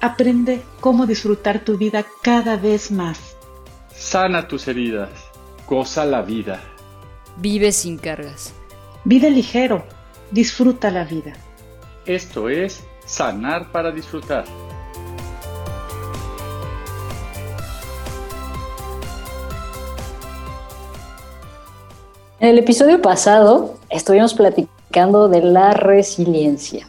Aprende cómo disfrutar tu vida cada vez más. Sana tus heridas. Goza la vida. Vive sin cargas. Vive ligero. Disfruta la vida. Esto es Sanar para Disfrutar. En el episodio pasado estuvimos platicando de la resiliencia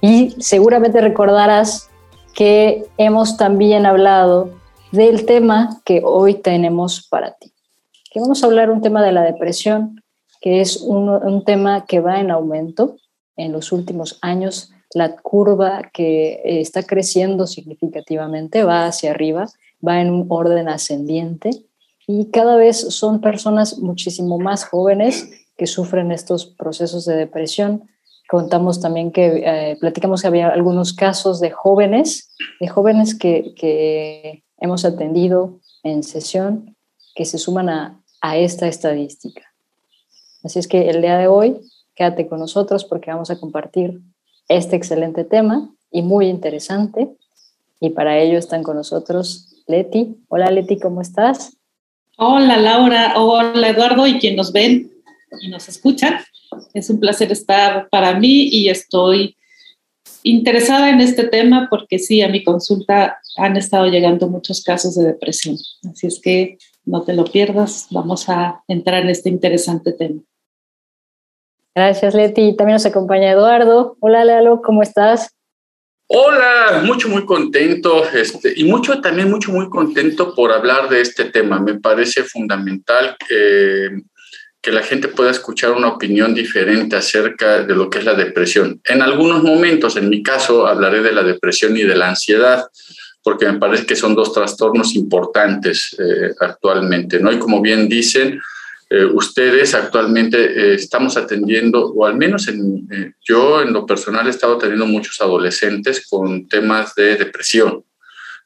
y seguramente recordarás que hemos también hablado del tema que hoy tenemos para ti. Que vamos a hablar un tema de la depresión, que es un, tema que va en aumento en los últimos años. La curva que está creciendo significativamente va hacia arriba, va en un orden ascendiente y cada vez son personas muchísimo más jóvenes que sufren estos procesos de depresión contamos también que eh, platicamos que había algunos casos de jóvenes, de jóvenes que, que, hemos atendido en sesión que se suman a, a, esta estadística. Así es que el día de hoy, quédate con nosotros porque vamos a compartir este excelente tema y muy interesante. Y para ello están con nosotros Leti. Hola Leti, ¿cómo estás? Hola Laura, hola Eduardo y quien nos ven y nos escuchan. Es un placer estar para mí y estoy interesada en este tema porque sí, a mi consulta han estado llegando muchos casos de depresión. Así es que no te lo pierdas, vamos a entrar en este interesante tema. Gracias, Leti. También nos acompaña Eduardo. Hola, Lalo, ¿cómo estás? Hola, mucho, muy contento este, y mucho, también mucho, muy contento por hablar de este tema. Me parece fundamental que que la gente pueda escuchar una opinión diferente acerca de lo que es la depresión. En algunos momentos, en mi caso, hablaré de la depresión y de la ansiedad, porque me parece que son dos trastornos importantes eh, actualmente, ¿no? Y como bien dicen, eh, ustedes actualmente eh, estamos atendiendo, o al menos en, yo en lo personal he estado atendiendo muchos adolescentes con temas de depresión.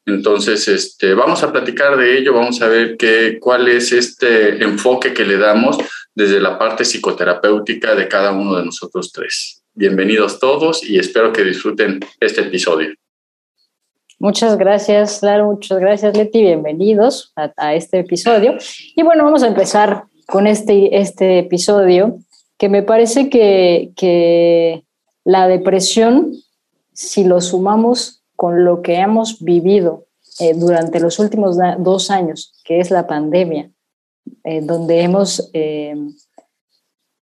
Entonces, este, vamos a platicar de ello, vamos a ver qué, cuál es este enfoque que le damos desde la parte psicoterapéutica de cada uno de nosotros tres. Bienvenidos todos y espero que disfruten este episodio. Muchas gracias, Lalo, muchas gracias, Leti. Bienvenidos a, este episodio. Y bueno, vamos a empezar con este, este episodio que me parece que, que la depresión, si lo sumamos con lo que hemos vivido eh, durante los últimos dos años, que es la pandemia, eh, donde hemos, eh,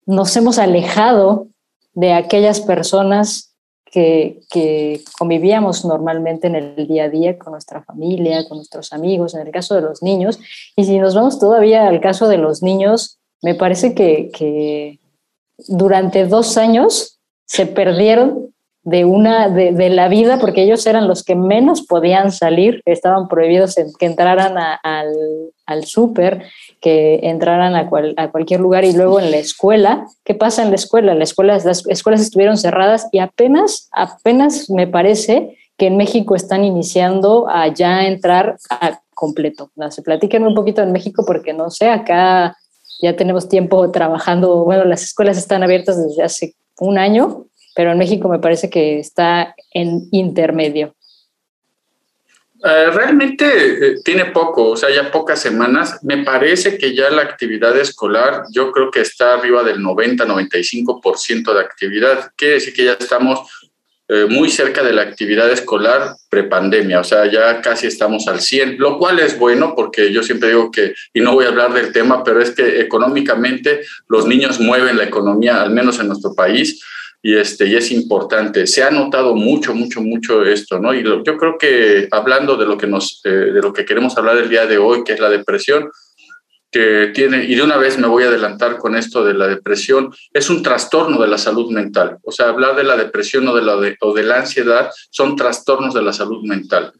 nos hemos alejado de aquellas personas que, que, convivíamos normalmente en el día a día con nuestra familia, con nuestros amigos, en el caso de los niños. Y si nos vamos todavía al caso de los niños, me parece que, que durante dos años se perdieron de, una, de, la vida, porque ellos eran los que menos podían salir, estaban prohibidos que entraran al, al súper, que entraran a, a, cualquier lugar y luego en la escuela. ¿Qué pasa en la escuela? La escuela las escuelas estuvieron cerradas y apenas, apenas me parece que en México están iniciando a ya entrar a completo. No, se platiquen un poquito en México porque no sé, acá ya tenemos tiempo trabajando, bueno, las escuelas están abiertas desde hace un año pero en México me parece que está en intermedio. Eh, realmente eh, tiene poco, o sea, ya pocas semanas. Me parece que ya la actividad escolar, yo creo que está arriba del 90-95% de actividad. Quiere decir que ya estamos eh, muy cerca de la actividad escolar prepandemia, o sea, ya casi estamos al 100, lo cual es bueno porque yo siempre digo que, y no voy a hablar del tema, pero es que económicamente los niños mueven la economía, al menos en nuestro país, y, este, y es importante. Se ha notado mucho, mucho, mucho esto, ¿no? Y yo creo que hablando de lo que, nos, eh, de lo que queremos hablar el día de hoy, que es la depresión, que tiene, y de una vez me voy a adelantar con esto de la depresión, es un trastorno de la salud mental. O sea, hablar de la depresión o de la, o de la ansiedad son trastornos de la salud mental.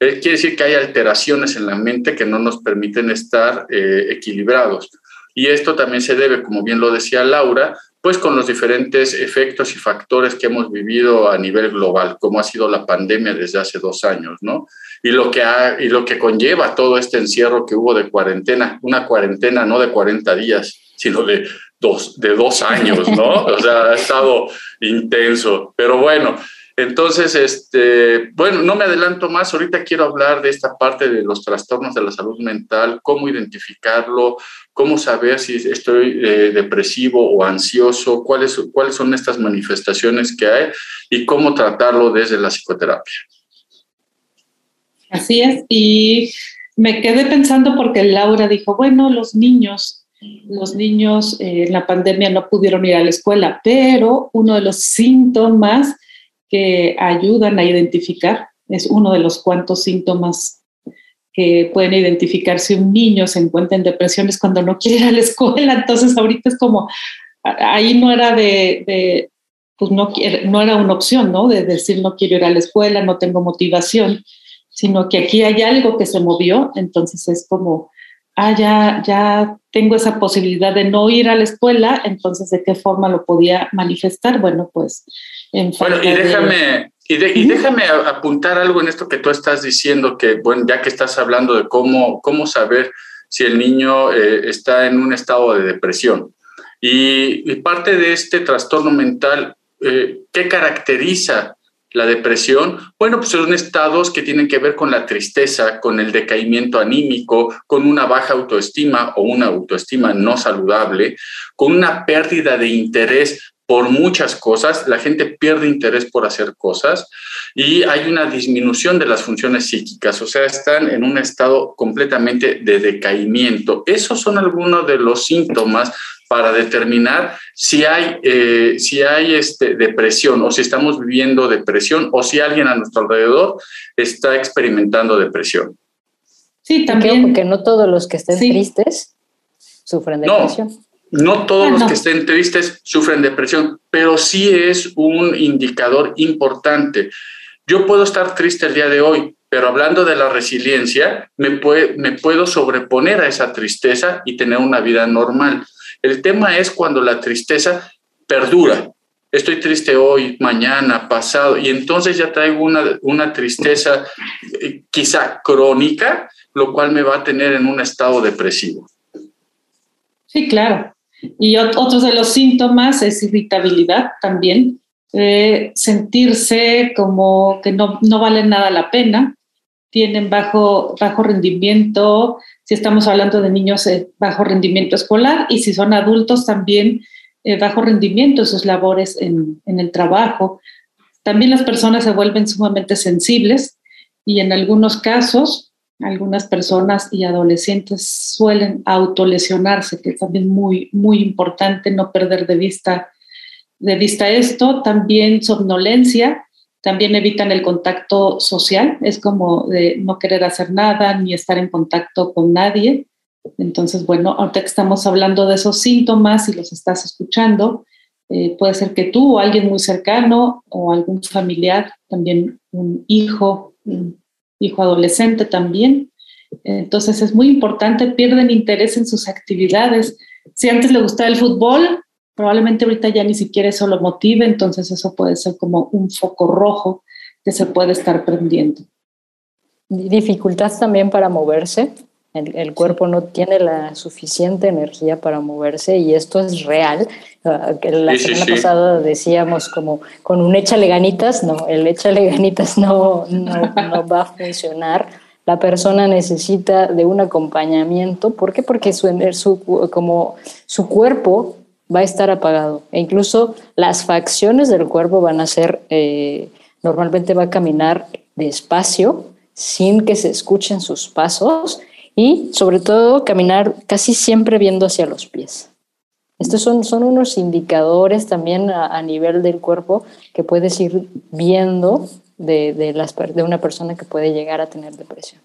Eh, quiere decir que hay alteraciones en la mente que no nos permiten estar eh, equilibrados. Y esto también se debe, como bien lo decía Laura, pues con los diferentes efectos y factores que hemos vivido a nivel global, como ha sido la pandemia desde hace dos años, ¿no? Y lo que, ha, y lo que conlleva todo este encierro que hubo de cuarentena, una cuarentena no de 40 días, sino de dos, de dos años, ¿no? O sea, ha estado intenso. Pero bueno, entonces, este, bueno, no me adelanto más. Ahorita quiero hablar de esta parte de los trastornos de la salud mental, cómo identificarlo, cómo saber si estoy eh, depresivo o ansioso, cuáles, cuáles son estas manifestaciones que hay y cómo tratarlo desde la psicoterapia. Así es, y me quedé pensando porque Laura dijo, bueno, los niños, los niños eh, en la pandemia no pudieron ir a la escuela, pero uno de los síntomas que ayudan a identificar, es uno de los cuantos síntomas que pueden identificar si un niño se encuentra en depresión es cuando no quiere ir a la escuela. Entonces ahorita es como, ahí no era de, pues no, no era una opción, ¿no? De decir no quiero ir a la escuela, no tengo motivación, sino que aquí hay algo que se movió, entonces es como, ah, ya, ya tengo esa posibilidad de no ir a la escuela, entonces ¿de qué forma lo podía manifestar? Bueno, pues bueno, y déjame, y, déjame apuntar algo en esto que tú estás diciendo, que bueno, ya que estás hablando de cómo, cómo saber si el niño eh, está en un estado de depresión. Y, parte de este trastorno mental, eh, ¿qué caracteriza la depresión? Bueno, pues son estados que tienen que ver con la tristeza, con el decaimiento anímico, con una baja autoestima o una autoestima no saludable, con una pérdida de interés por muchas cosas, la gente pierde interés por hacer cosas y hay una disminución de las funciones psíquicas, o sea, están en un estado completamente de decaimiento. Esos son algunos de los síntomas para determinar si hay, eh, si hay este, depresión o si estamos viviendo depresión o si alguien a nuestro alrededor está experimentando depresión. Sí, también. Porque no todos los que estén tristes sufren depresión. No todos los que estén tristes sufren depresión, pero sí es un indicador importante. Yo puedo estar triste el día de hoy, pero hablando de la resiliencia, me, me puedo sobreponer a esa tristeza y tener una vida normal. El tema es cuando la tristeza perdura. Estoy triste hoy, mañana, pasado, y entonces ya traigo una, una tristeza eh, quizá crónica, lo cual me va a tener en un estado depresivo. Sí, claro. Y otros de los síntomas es irritabilidad también, eh, sentirse como que no, no vale nada la pena, tienen bajo, bajo rendimiento, si estamos hablando de niños, eh, bajo rendimiento escolar. Y si son adultos también eh, bajo rendimiento en sus labores en, en el trabajo. También las personas se vuelven sumamente sensibles. Y en algunos casos algunas personas y adolescentes suelen autolesionarse, que es también muy, muy importante no perder de vista, de vista esto. También somnolencia, también evitan el contacto social, es como de no querer hacer nada ni estar en contacto con nadie. Entonces, bueno, ahorita que estamos hablando de esos síntomas y los estás escuchando, eh, puede ser que tú o alguien muy cercano o algún familiar, también un hijo, un hijo adolescente también. Entonces es muy importante, pierden interés en sus actividades. Si antes le gustaba el fútbol, probablemente ahorita ya ni siquiera eso lo motive, entonces eso puede ser como un foco rojo que se puede estar prendiendo. Dificultad también para moverse. El, cuerpo no tiene la suficiente energía para moverse y esto es real. Ah, la semana pasada decíamos como con un échale ganitas, no, el échale ganitas no, no, no va a funcionar. La persona necesita de un acompañamiento. ¿Por qué? Porque su, su, como su cuerpo va a estar apagado. E incluso las facciones del cuerpo van a ser, eh, normalmente va a caminar despacio, sin que se escuchen sus pasos y sobre todo caminar casi siempre viendo hacia los pies. Estos son, son unos indicadores también a, nivel del cuerpo que puedes ir viendo de, de, las, de una persona que puede llegar a tener depresión.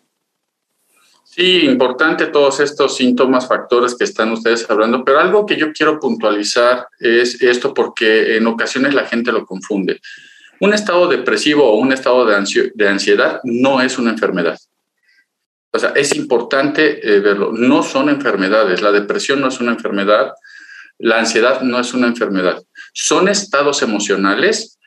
Sí, importante todos estos síntomas, factores que están ustedes hablando, pero algo que yo quiero puntualizar es esto porque en ocasiones la gente lo confunde. Un estado depresivo o un estado de, de ansiedad no es una enfermedad. O sea, es importante eh, verlo. No son enfermedades. La depresión no es una enfermedad. La ansiedad no es una enfermedad. Son estados emocionales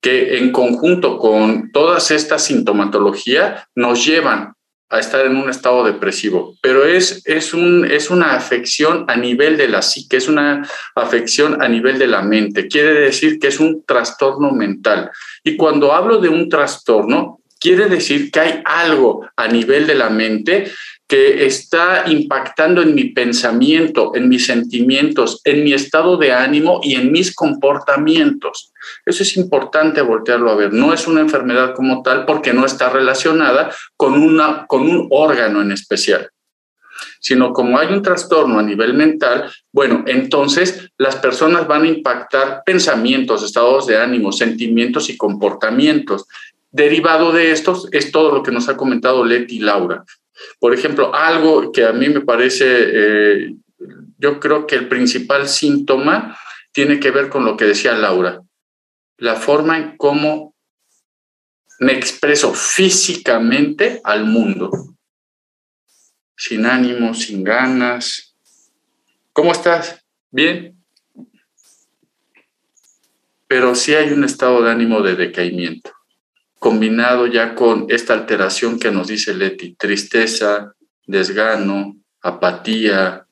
que en conjunto con todas estas sintomatología nos llevan a estar en un estado depresivo, pero es, es, un, es una afección a nivel de la psique, es una afección a nivel de la mente. Quiere decir que es un trastorno mental. Y cuando hablo de un trastorno, quiere decir que hay algo a nivel de la mente que está impactando en mi pensamiento, en mis sentimientos, en mi estado de ánimo y en mis comportamientos. Eso es importante voltearlo a ver. No es una enfermedad como tal porque no está relacionada con, una, con un órgano en especial sino como hay un trastorno a nivel mental, bueno, entonces las personas van a impactar pensamientos, estados de ánimo, sentimientos y comportamientos. Derivado de estos es todo lo que nos ha comentado Leti y Laura. Por ejemplo, algo que a mí me parece, eh, yo creo que el principal síntoma tiene que ver con lo que decía Laura, la forma en cómo me expreso físicamente al mundo, sin ánimo, sin ganas. ¿Cómo estás? ¿Bien? Pero sí hay un estado de ánimo de decaimiento combinado ya con esta alteración que nos dice Leti, tristeza, desgano, apatía,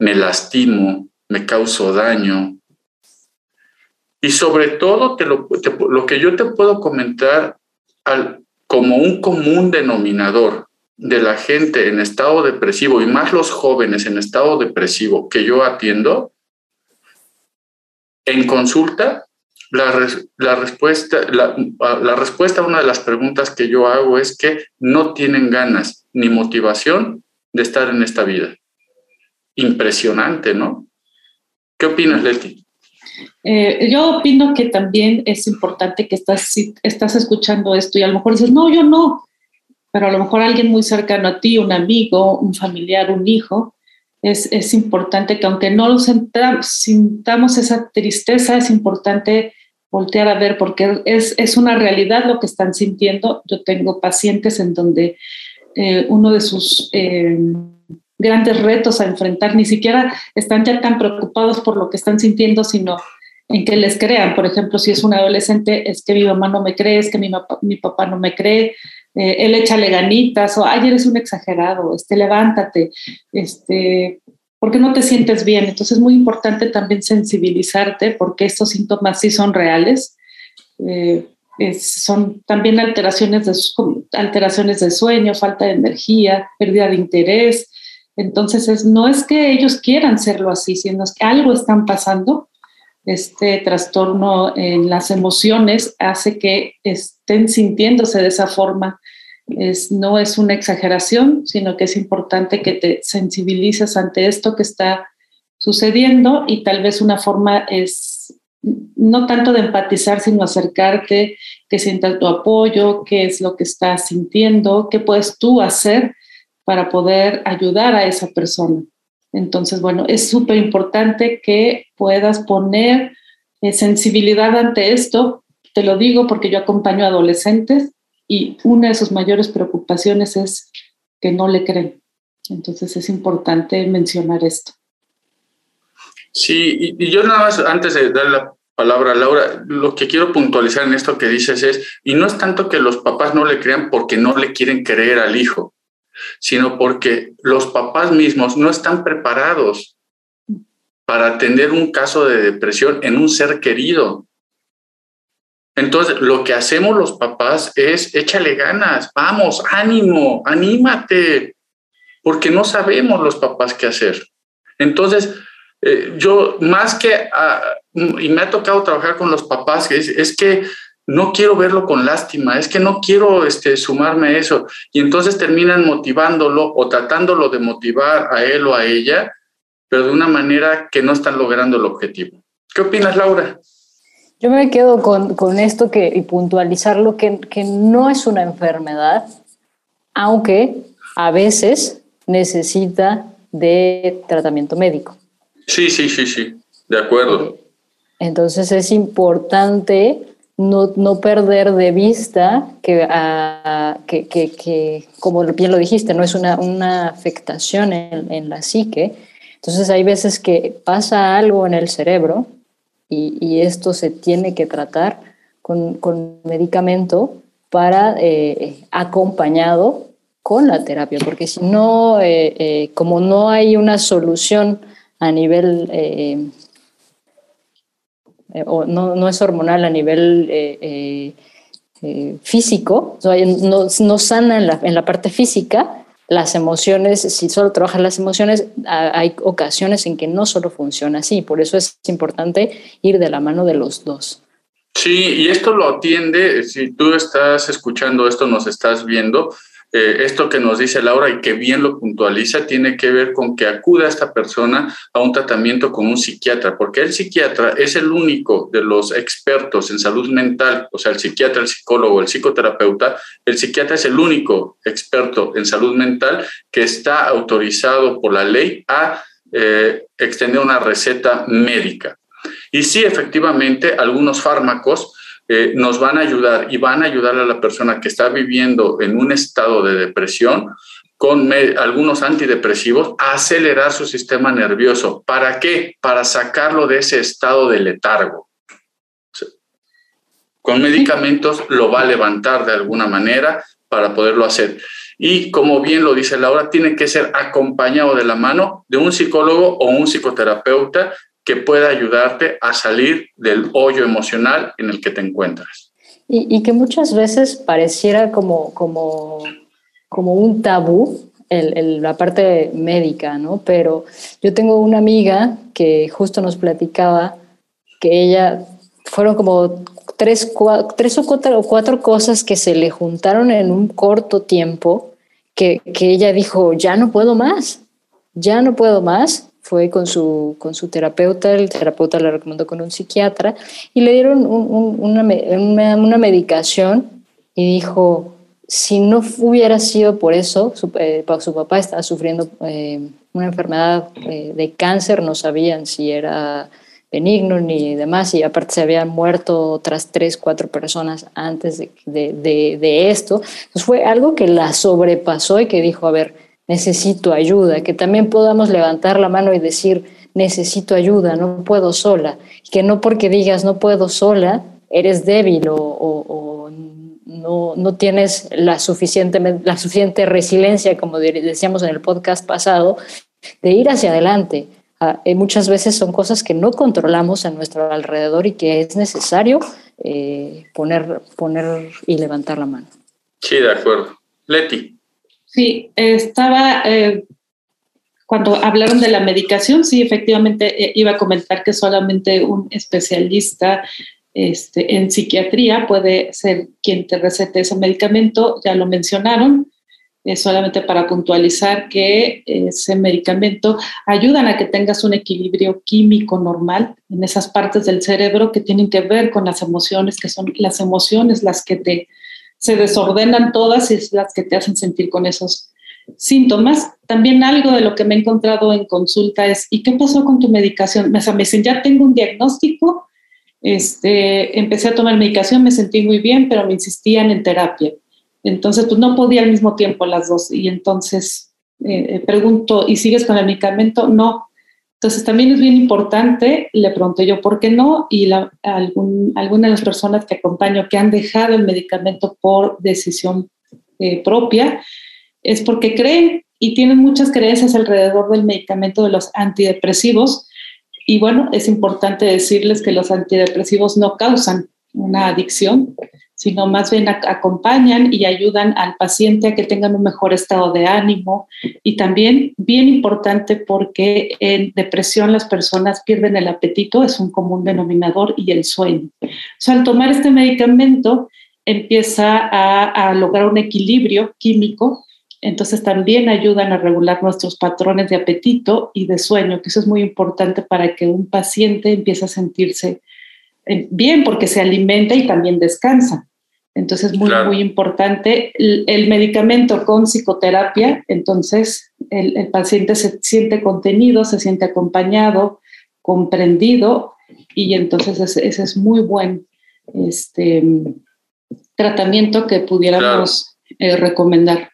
me lastimo, me causo daño. Y sobre todo, lo, que yo te puedo comentar al, como un común denominador de la gente en estado depresivo y más los jóvenes en estado depresivo que yo atiendo, en consulta la, respuesta, la, respuesta a una de las preguntas que yo hago es que no tienen ganas ni motivación de estar en esta vida. Impresionante, ¿no? ¿Qué opinas, Leti? Eh, yo opino que también es importante que estás, si estás escuchando esto y a lo mejor dices, no, yo no, pero a lo mejor alguien muy cercano a ti, un amigo, un familiar, un hijo, es, es importante que aunque no lo sintamos esa tristeza, es importante voltear a ver, porque es, es una realidad lo que están sintiendo. Yo tengo pacientes en donde eh, uno de sus eh, grandes retos a enfrentar ni siquiera están ya tan preocupados por lo que están sintiendo, sino en que les crean. Por ejemplo, si es un adolescente, es que mi mamá no me cree, es que mi, mi papá no me cree, eh, él échale ganitas, o ay, eres un exagerado, este, levántate, este, ¿Por qué no te sientes bien? Entonces es muy importante también sensibilizarte porque estos síntomas sí son reales. Eh, son también alteraciones de, alteraciones de sueño, falta de energía, pérdida de interés. Entonces no es que ellos quieran serlo así, sino es que algo están pasando. Este trastorno en las emociones hace que estén sintiéndose de esa forma no es una exageración, sino que es importante que te sensibilices ante esto que está sucediendo y tal vez una forma es no tanto de empatizar, sino acercarte, que sientas tu apoyo, qué es lo que estás sintiendo, qué puedes tú hacer para poder ayudar a esa persona. Entonces, bueno, es súper importante que puedas poner eh, sensibilidad ante esto. Te lo digo porque yo acompaño a adolescentes y una de sus mayores preocupaciones es que no le creen. Entonces es importante mencionar esto. Sí, y, yo nada más, antes de dar la palabra a Laura, lo que quiero puntualizar en esto que dices es, y no es tanto que los papás no le crean porque no le quieren creer al hijo, sino porque los papás mismos no están preparados para atender un caso de depresión en un ser querido. Entonces, lo que hacemos los papás es échale ganas, vamos, ánimo, anímate, porque no sabemos los papás qué hacer. Entonces, eh, yo más que, ah, y me ha tocado trabajar con los papás, es, es que no quiero verlo con lástima, es que no quiero este, sumarme a eso. Y entonces terminan motivándolo o tratándolo de motivar a él o a ella, pero de una manera que no están logrando el objetivo. ¿Qué opinas, Laura? Yo me quedo con, con esto que, y puntualizarlo, que, que no es una enfermedad, aunque a veces necesita de tratamiento médico. Sí, sí, sí, sí, de acuerdo. Entonces es importante no, no perder de vista que, uh, que, que, que, como bien lo dijiste, no es una, una afectación en, en, la psique. Entonces hay veces que pasa algo en el cerebro y, esto se tiene que tratar con, con medicamento para eh, acompañado con la terapia, porque si no, eh, eh, como no hay una solución a nivel, eh, eh o no, no, es hormonal a nivel eh, físico, no, no sana en la, en la, parte física, las emociones, si solo trabajas las emociones, hay ocasiones en que no solo funciona así, por eso es importante ir de la mano de los dos. Sí, y esto lo atiende, si tú estás escuchando esto, nos estás viendo, eh, esto que nos dice Laura y que bien lo puntualiza, tiene que ver con que acuda esta persona a un tratamiento con un psiquiatra, porque el psiquiatra es el único de los expertos en salud mental, o sea, el psiquiatra, el psicólogo, el psicoterapeuta, el psiquiatra es el único experto en salud mental que está autorizado por la ley a eh, extender una receta médica. Y sí, efectivamente, algunos fármacos eh, nos van a ayudar y van a ayudar a la persona que está viviendo en un estado de depresión con algunos antidepresivos a acelerar su sistema nervioso. ¿Para qué? Para sacarlo de ese estado de letargo. Con medicamentos lo va a levantar de alguna manera para poderlo hacer. Y como bien lo dice Laura, tiene que ser acompañado de la mano de un psicólogo o un psicoterapeuta que pueda ayudarte a salir del hoyo emocional en el que te encuentras. Y, y que muchas veces pareciera como, como, como un tabú el, el, la parte médica, ¿no? Pero yo tengo una amiga que justo nos platicaba que ella fueron como tres, cuatro, tres o, cuatro, cuatro cosas que se le juntaron en un corto tiempo que, que ella dijo, ya no puedo más, ya no puedo más fue con su, con su terapeuta, el terapeuta le recomendó con un psiquiatra y le dieron un, un, una, una, medicación y dijo, si no hubiera sido por eso, su, eh, papá estaba sufriendo eh, una enfermedad eh, de cáncer, no sabían si era benigno ni demás, y aparte se habían muerto otras tres, cuatro personas antes de, de esto. Entonces fue algo que la sobrepasó y que dijo, a ver, necesito ayuda, que también podamos levantar la mano y decir, necesito ayuda, no puedo sola, que no porque digas no puedo sola, eres débil o, no, no, tienes la suficiente, la suficiente resiliencia, como decíamos en el podcast pasado, de ir hacia adelante. Uh, muchas veces son cosas que no controlamos a nuestro alrededor y que es necesario eh, poner, poner y levantar la mano. Sí, de acuerdo. Leti. Sí, estaba, eh, cuando hablaron de la medicación, sí, efectivamente eh, iba a comentar que solamente un especialista este, en psiquiatría puede ser quien te recete ese medicamento, ya lo mencionaron, eh, solamente para puntualizar que ese medicamento ayudan a que tengas un equilibrio químico normal en esas partes del cerebro que tienen que ver con las emociones, que son las emociones las que te se desordenan todas y es las que te hacen sentir con esos síntomas. También algo de lo que me he encontrado en consulta es, ¿y qué pasó con tu medicación? Me, dicen, ya tengo un diagnóstico, este, empecé a tomar medicación, me sentí muy bien, pero me insistían en terapia. Entonces, pues no podía al mismo tiempo las dos. Y entonces eh, pregunto, ¿y sigues con el medicamento? No, entonces también es bien importante, le pregunté yo por qué no, y la, algún, algunas de las personas que acompaño que han dejado el medicamento por decisión eh, propia, es porque creen y tienen muchas creencias alrededor del medicamento de los antidepresivos. Y bueno, es importante decirles que los antidepresivos no causan una adicción, sino más bien acompañan y ayudan al paciente a que tengan un mejor estado de ánimo y también bien importante porque en depresión las personas pierden el apetito, es un común denominador y el sueño. O sea, al tomar este medicamento empieza a, a lograr un equilibrio químico entonces también ayudan a regular nuestros patrones de apetito y de sueño, que eso es muy importante para que un paciente empiece a sentirse bien porque se alimenta y también descansa. Entonces, muy, muy importante. El, medicamento con psicoterapia, entonces el, paciente se siente contenido, se siente acompañado, comprendido, y entonces ese, es muy buen este, tratamiento que pudiéramos eh, recomendar.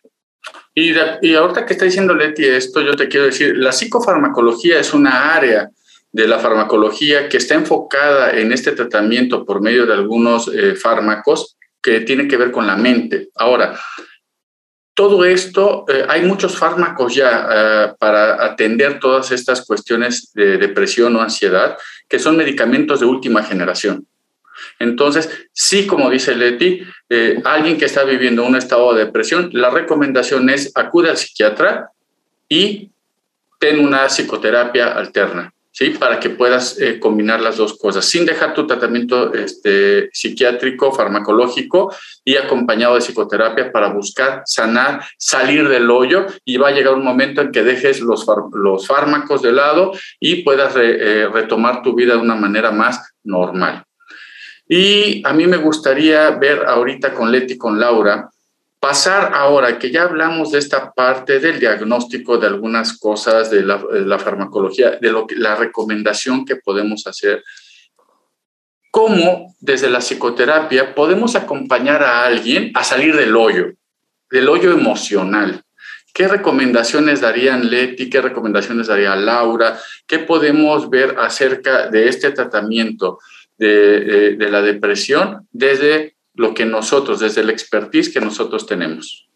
Y, y ahorita que está diciendo Leti esto, yo te quiero decir, la psicofarmacología es una área de la farmacología que está enfocada en este tratamiento por medio de algunos eh, fármacos que tiene que ver con la mente. Ahora, todo esto, eh, hay muchos fármacos ya eh, para atender todas estas cuestiones de depresión o ansiedad, que son medicamentos de última generación. Entonces, sí, como dice Leti, eh, alguien que está viviendo un estado de depresión, la recomendación es acude al psiquiatra y ten una psicoterapia alterna. ¿Sí? Para que puedas eh, combinar las dos cosas, sin dejar tu tratamiento este, psiquiátrico, farmacológico y acompañado de psicoterapia para buscar sanar, salir del hoyo y va a llegar un momento en que dejes los, los fármacos de lado y puedas eh, retomar tu vida de una manera más normal. Y a mí me gustaría ver ahorita con Leti, con Laura, pasar ahora que ya hablamos de esta parte del diagnóstico de algunas cosas de la, farmacología, de lo que, la recomendación que podemos hacer, cómo desde la psicoterapia podemos acompañar a alguien a salir del hoyo, del hoyo emocional. ¿Qué recomendaciones darían Leti? ¿Qué recomendaciones daría Laura? ¿Qué podemos ver acerca de este tratamiento de, de la depresión desde lo que nosotros, desde el expertise que nosotros tenemos.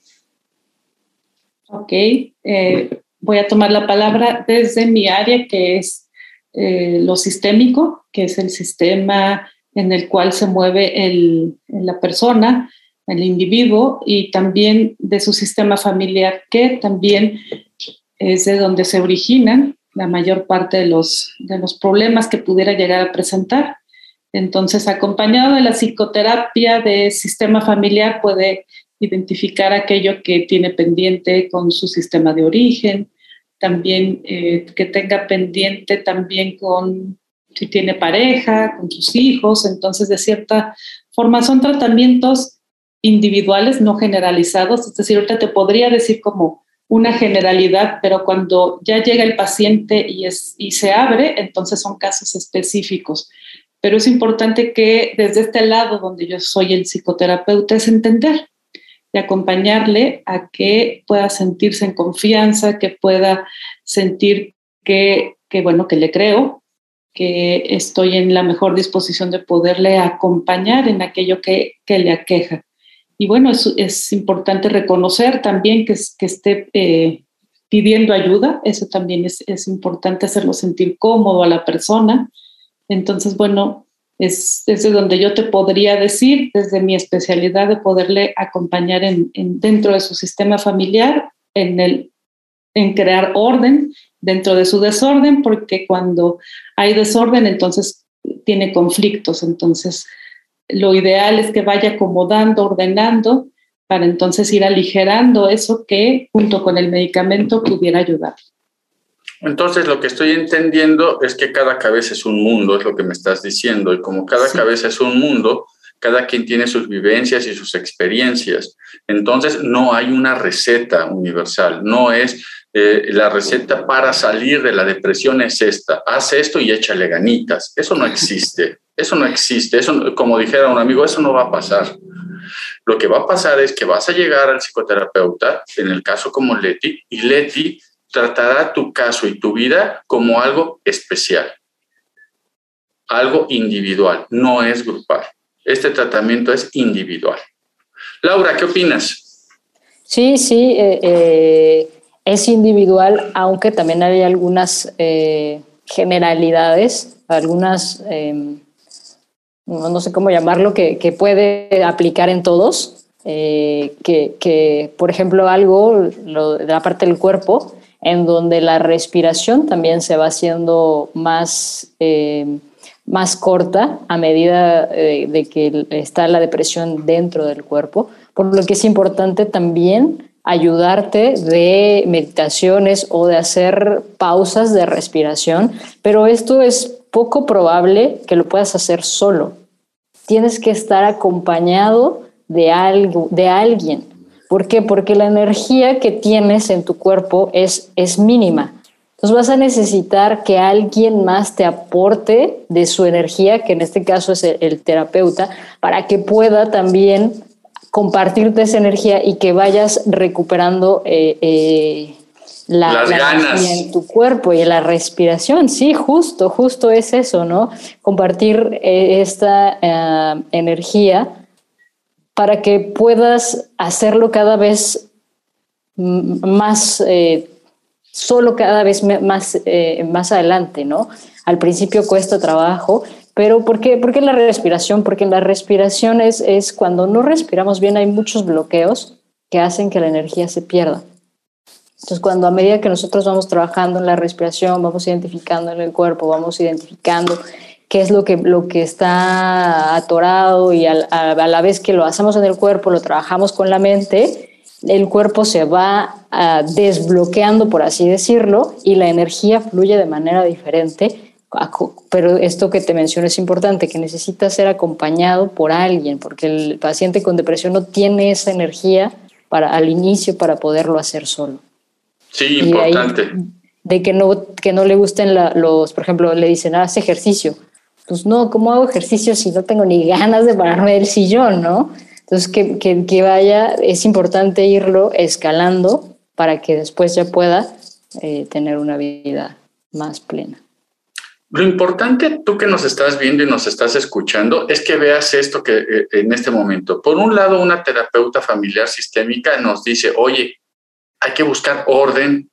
Ok, eh, voy a tomar la palabra desde mi área, que es eh, lo sistémico, que es el sistema en el cual se mueve el, la persona, el individuo, y también de su sistema familiar, que también es de donde se originan la mayor parte de los, de los problemas que pudiera llegar a presentar. Entonces, acompañado de la psicoterapia de sistema familiar, puede identificar aquello que tiene pendiente con su sistema de origen, también eh, que tenga pendiente también con si tiene pareja, con sus hijos. Entonces, de cierta forma, son tratamientos individuales, no generalizados. Es decir, ahorita te podría decir como una generalidad, pero cuando ya llega el paciente y, es, y se abre, entonces son casos específicos pero es importante que desde este lado donde yo soy el psicoterapeuta es entender y acompañarle a que pueda sentirse en confianza, que pueda sentir que, bueno, que le creo, que estoy en la mejor disposición de poderle acompañar en aquello que, le aqueja. Y bueno, es, es importante reconocer también que, que esté eh, pidiendo ayuda, eso también es, es importante hacerlo sentir cómodo a la persona, entonces, bueno, es desde donde yo te podría decir, desde mi especialidad de poderle acompañar en, dentro de su sistema familiar, en, el, en crear orden dentro de su desorden, porque cuando hay desorden, entonces tiene conflictos. Entonces, lo ideal es que vaya acomodando, ordenando, para entonces ir aligerando eso que junto con el medicamento pudiera ayudar. Entonces, lo que estoy entendiendo es que cada cabeza es un mundo, es lo que me estás diciendo, y como cada cabeza es un mundo, cada quien tiene sus vivencias y sus experiencias. Entonces, no hay una receta universal, no es eh, la receta para salir de la depresión es esta, haz esto y échale ganitas. Eso no existe, eso no existe, eso, como dijera un amigo, eso no va a pasar. Lo que va a pasar es que vas a llegar al psicoterapeuta, en el caso como Leti, y Leti tratará tu caso y tu vida como algo especial, algo individual, no es grupal. Este tratamiento es individual. Laura, ¿qué opinas? Sí, sí, eh, eh, es individual, aunque también hay algunas eh, generalidades, algunas em, no sé cómo llamarlo, que, puede aplicar en todos, que, por ejemplo, algo de la parte del cuerpo, en donde la respiración también se va haciendo más, eh, más corta a medida de, de que está la depresión dentro del cuerpo, por lo que es importante también ayudarte de meditaciones o de hacer pausas de respiración, pero esto es poco probable que lo puedas hacer solo. Tienes que estar acompañado de, algo, de alguien. ¿Por qué? Porque la energía que tienes en tu cuerpo es, es mínima. Entonces vas a necesitar que alguien más te aporte de su energía, que en este caso es el, terapeuta, para que pueda también compartirte esa energía y que vayas recuperando eh, eh, la, Las ganas. en tu cuerpo y la respiración. Sí, justo, justo es eso, ¿no? Compartir eh, esta energía para que puedas hacerlo cada vez más, eh, solo cada vez más, eh, más adelante, ¿no? Al principio cuesta trabajo, pero ¿por qué, ¿por qué la respiración? Porque la respiración es, es cuando no respiramos bien, hay muchos bloqueos que hacen que la energía se pierda. Entonces, cuando a medida que nosotros vamos trabajando en la respiración, vamos identificando en el cuerpo, vamos identificando qué es lo que, lo que está atorado y a, a, a la vez que lo hacemos en el cuerpo, lo trabajamos con la mente, el cuerpo se va uh, desbloqueando, por así decirlo, y la energía fluye de manera diferente. Pero esto que te menciono es importante, que necesita ser acompañado por alguien, porque el paciente con depresión no tiene esa energía para, al inicio para poderlo hacer solo. Sí, importante. de que no, que no le gusten la, los, por ejemplo, le dicen, haz ejercicio. Pues no, ¿cómo hago ejercicio si no tengo ni ganas de pararme del sillón, no? Entonces, que, que, vaya, es importante irlo escalando para que después ya pueda eh, tener una vida más plena. Lo importante, tú que nos estás viendo y nos estás escuchando, es que veas esto que eh, en este momento. Por un lado, una terapeuta familiar sistémica nos dice, oye, hay que buscar orden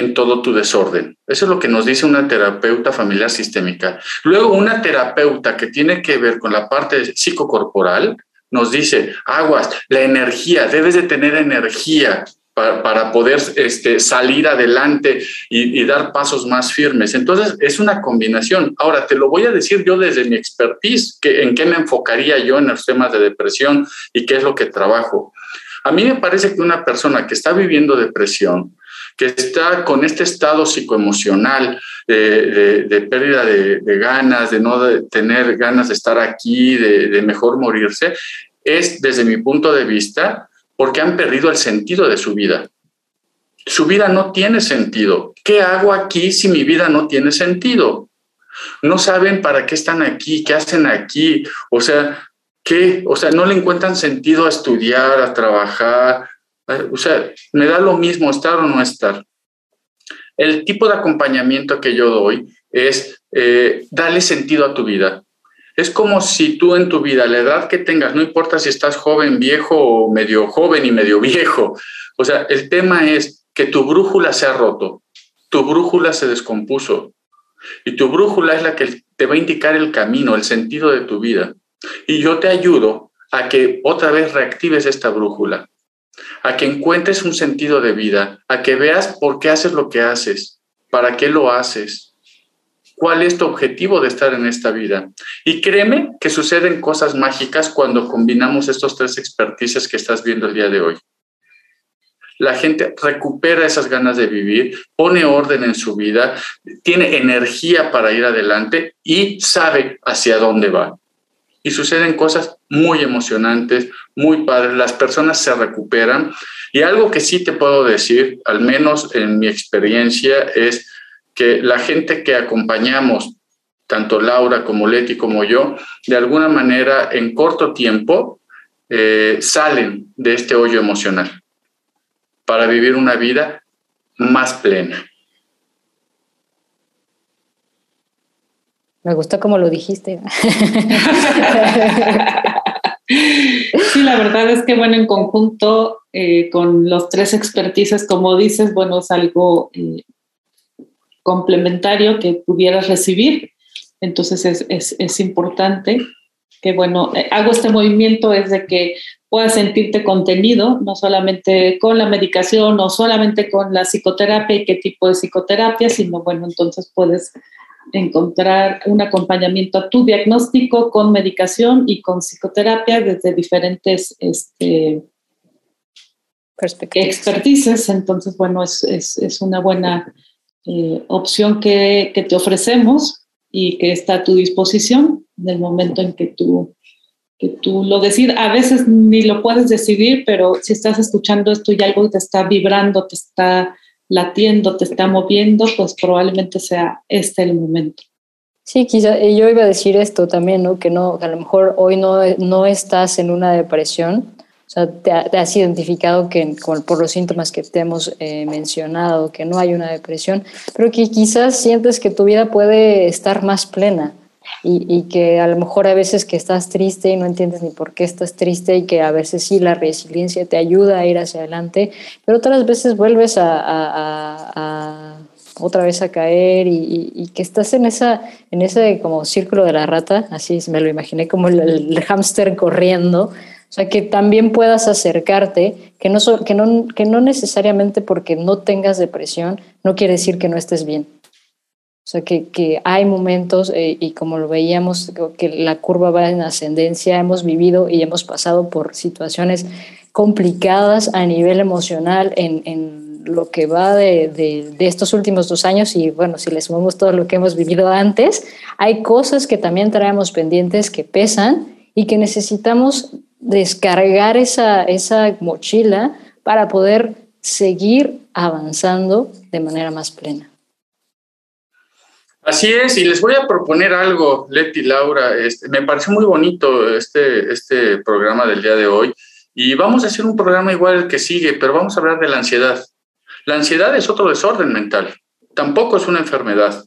en todo tu desorden. Eso es lo que nos dice una terapeuta familiar sistémica. Luego, una terapeuta que tiene que ver con la parte psicocorporal nos dice, aguas, la energía, debes de tener energía para, para poder este, salir adelante y, dar pasos más firmes. Entonces, es una combinación. Ahora, te lo voy a decir yo desde mi expertise, que, en qué me enfocaría yo en los temas de depresión y qué es lo que trabajo. A mí me parece que una persona que está viviendo depresión, que está con este estado psicoemocional de, pérdida de, ganas, de no tener ganas de estar aquí, de, mejor morirse, es desde mi punto de vista porque han perdido el sentido de su vida. Su vida no tiene sentido. ¿Qué hago aquí si mi vida no tiene sentido? No saben para qué están aquí, qué hacen aquí. O sea, ¿qué? O sea, no le encuentran sentido a estudiar, a trabajar, o sea, me da lo mismo estar o no estar. El tipo de acompañamiento que yo doy es eh, darle sentido a tu vida. Es como si tú en tu vida, la edad que tengas, no importa si estás joven, viejo o medio joven y medio viejo, o sea, el tema es que tu brújula se ha roto, tu brújula se descompuso y tu brújula es la que te va a indicar el camino, el sentido de tu vida. Y yo te ayudo a que otra vez reactives esta brújula a que encuentres un sentido de vida, a que veas por qué haces lo que haces, para qué lo haces, cuál es tu objetivo de estar en esta vida. Y créeme que suceden cosas mágicas cuando combinamos estos tres expertices que estás viendo el día de hoy. La gente recupera esas ganas de vivir, pone orden en su vida, tiene energía para ir adelante y sabe hacia dónde va y suceden cosas muy emocionantes, muy padres, las personas se recuperan y algo que sí te puedo decir, al menos en mi experiencia, es que la gente que acompañamos, tanto Laura como Leti como yo, de alguna manera en corto tiempo eh, salen de este hoyo emocional para vivir una vida más plena. Me gusta como lo dijiste. sí, la verdad es que, bueno, en conjunto eh, con los tres expertices, como dices, bueno, es algo eh, complementario que pudieras recibir. Entonces es, es, es, importante que bueno, eh, hago este movimiento es de que puedas sentirte contenido, no solamente con la medicación o solamente con la psicoterapia y qué tipo de psicoterapia, sino bueno, entonces puedes encontrar un acompañamiento a tu diagnóstico con medicación y con psicoterapia desde diferentes este, expertices. Entonces, bueno, es, es, es una buena eh, opción que, que, te ofrecemos y que está a tu disposición en el momento en que tú, que tú lo decides. A veces ni lo puedes decidir, pero si estás escuchando esto y algo te está vibrando, te está latiendo, te está moviendo, pues probablemente sea este el momento. Sí, quizá yo iba a decir esto también, ¿no? Que no, a lo mejor hoy no, no estás en una depresión, o sea, te, has identificado que por los síntomas que te hemos eh, mencionado, que no hay una depresión, pero que quizás sientes que tu vida puede estar más plena y, y, que a lo mejor a veces que estás triste y no entiendes ni por qué estás triste y que a veces sí la resiliencia te ayuda a ir hacia adelante, pero otras veces vuelves a, a, a otra vez a caer y, y, que estás en, esa, en ese como círculo de la rata, así me lo imaginé como el, el hámster corriendo, o sea, que también puedas acercarte, que no, que, no, que no necesariamente porque no tengas depresión, no quiere decir que no estés bien. O sea, que, que hay momentos, eh, y como lo veíamos, que la curva va en ascendencia, hemos vivido y hemos pasado por situaciones complicadas a nivel emocional en, en lo que va de, de, estos últimos dos años y bueno, si le sumamos todo lo que hemos vivido antes, hay cosas que también traemos pendientes que pesan y que necesitamos descargar esa, esa mochila para poder seguir avanzando de manera más plena. Así es, y les voy a proponer algo, Leti, Laura. Este, me pareció muy bonito este, este programa del día de hoy. Y vamos a hacer un programa igual el que sigue, pero vamos a hablar de la ansiedad. La ansiedad es otro desorden mental, tampoco es una enfermedad.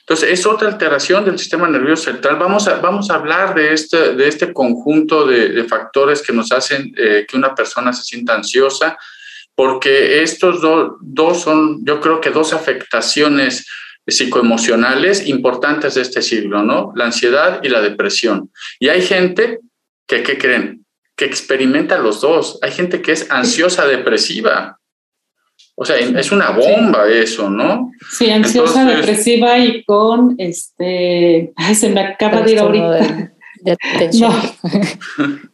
Entonces, es otra alteración del sistema nervioso central. Vamos a, vamos a hablar de este, de este conjunto de, de factores que nos hacen eh, que una persona se sienta ansiosa, porque estos do, dos son, yo creo que dos afectaciones psicoemocionales importantes de este siglo, ¿no? La ansiedad y la depresión. Y hay gente que, ¿qué creen? Que experimenta los dos. Hay gente que es ansiosa depresiva. O sea, es una bomba sí. eso, ¿no? Sí, ansiosa, Entonces, depresiva y con este. Ay, se me acaba de ir ahorita. De, de no.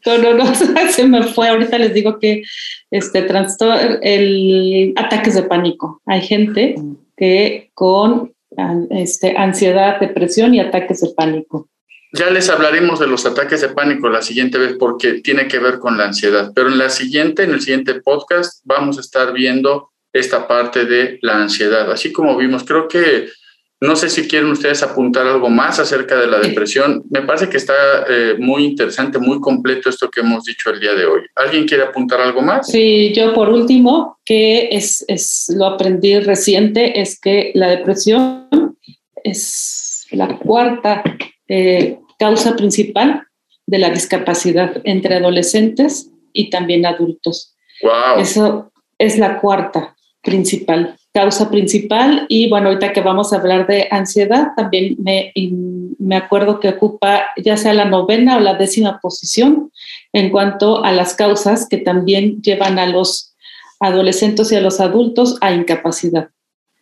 no, no, no, se me fue. Ahorita les digo que este trastorno, el ataques de pánico. Hay gente que con este, ansiedad, depresión y ataques de pánico. Ya les hablaremos de los ataques de pánico la siguiente vez porque tiene que ver con la ansiedad, pero en la siguiente, en el siguiente podcast, vamos a estar viendo esta parte de la ansiedad. Así como vimos, creo que no sé si quieren ustedes apuntar algo más acerca de la depresión. Me parece que está eh, muy interesante, muy completo esto que hemos dicho el día de hoy. ¿Alguien quiere apuntar algo más? Sí, yo por último, que es, es lo aprendí reciente, es que la depresión es la cuarta eh, causa principal de la discapacidad entre adolescentes y también adultos. Wow. Eso es la cuarta principal, causa principal. Y bueno, ahorita que vamos a hablar de ansiedad, también me, me acuerdo que ocupa ya sea la novena o la décima posición en cuanto a las causas que también llevan a los adolescentes y a los adultos a incapacidad,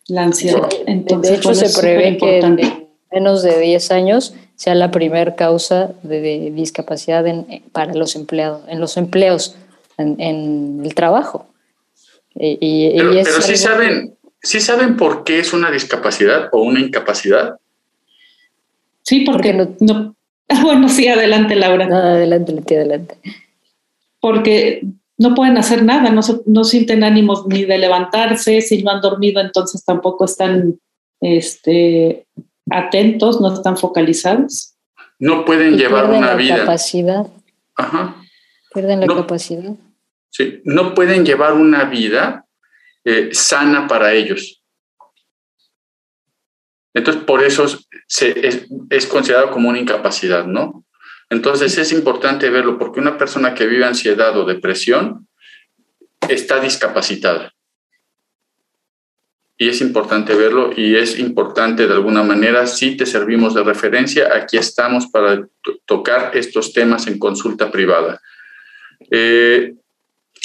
la ansiedad. Entonces, de hecho, bueno, se prevé que en menos de 10 años sea la primera causa de, de discapacidad en, para los empleados, en los empleos, en, en el trabajo. Y, y, pero, y pero sí, saben, sí saben por qué es una discapacidad o una incapacidad. Sí, porque, no, no, Bueno, sí, adelante, Laura. No, adelante, Leti, adelante. Porque no pueden hacer nada, no, no sienten ánimos ni de levantarse, si no han dormido, entonces tampoco están este, atentos, no están focalizados. No pueden y llevar una la vida. Capacidad. Ajá. Pierden la No. capacidad. Sí, no pueden llevar una vida eh, sana para ellos. Entonces, por eso se, es, es, considerado como una incapacidad, ¿no? Entonces, es importante verlo porque una persona que vive ansiedad o depresión está discapacitada. y es importante verlo y es importante de alguna manera, si te servimos de referencia, aquí estamos para tocar estos temas en consulta privada. Eh,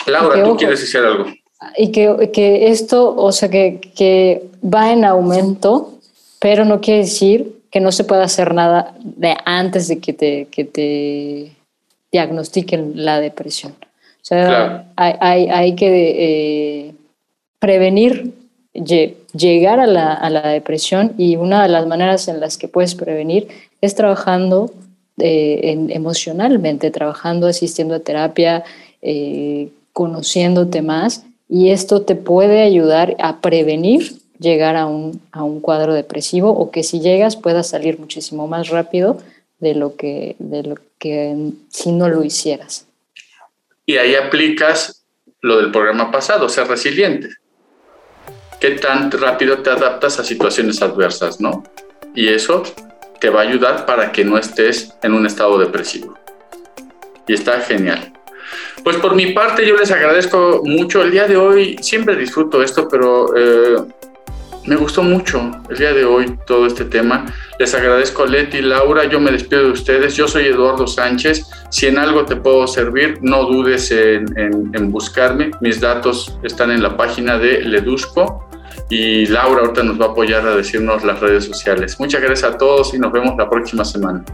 Laura, ¿tú quieres decir algo? Y que, que, esto, o sea, que, que va en aumento, pero no quiere decir que no se pueda hacer nada de antes de que te, que te diagnostiquen la depresión. O sea, hay, hay, hay, que eh, prevenir llegar a la, a la, depresión y una de las maneras en las que puedes prevenir es trabajando eh, emocionalmente, trabajando, asistiendo a terapia, eh, conociéndote más y esto te puede ayudar a prevenir llegar a un, a un cuadro depresivo o que si llegas puedas salir muchísimo más rápido de lo que, de lo que si no lo hicieras. Y ahí aplicas lo del programa pasado, ser resiliente qué tan rápido te adaptas a situaciones adversas, ¿no? Y eso te va a ayudar para que no estés en un estado depresivo. Y está genial. Pues por mi parte yo les agradezco mucho. El día de hoy siempre disfruto esto, pero eh, me gustó mucho el día de hoy todo este tema. Les agradezco a Leti Laura. Yo me despido de ustedes. Yo soy Eduardo Sánchez. Si en algo te puedo servir, no dudes en, en buscarme. Mis datos están en la página de Ledusco y Laura ahorita nos va a apoyar a decirnos las redes sociales. Muchas gracias a todos y nos vemos la próxima semana.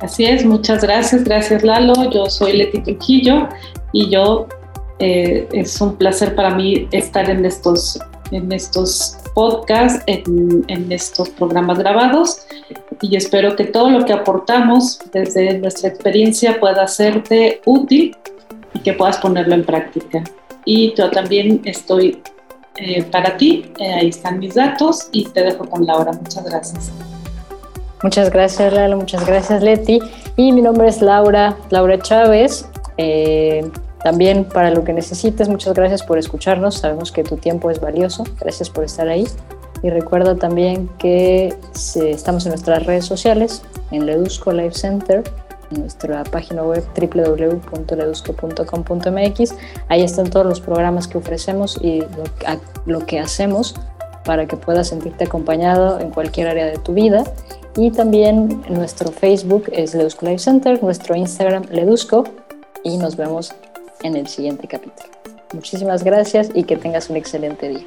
Así es, muchas gracias, gracias Lalo. Yo soy Leti Trujillo y yo eh, es un placer para mí estar en estos, en estos podcasts, en, estos programas grabados y espero que todo lo que aportamos desde nuestra experiencia pueda serte útil y que puedas ponerlo en práctica. Y yo también estoy eh, para ti. Eh, ahí están mis datos y te dejo con Laura. Muchas gracias. Muchas gracias, Lalo. Muchas gracias, Leti. Y mi nombre es Laura, Laura Chávez. Eh, también para lo que necesites, muchas gracias por escucharnos. Sabemos que tu tiempo es valioso. Gracias por estar ahí. Y recuerda también que estamos en nuestras redes sociales, en Ledusco Life Center, nuestra página web www.ledusco.com.mx. Ahí están todos los programas que ofrecemos y lo, que hacemos para que puedas sentirte acompañado en cualquier área de tu vida. Y también nuestro Facebook es Ledusco Life Center, nuestro Instagram Ledusco y nos vemos en el siguiente capítulo. Muchísimas gracias y que tengas un excelente día.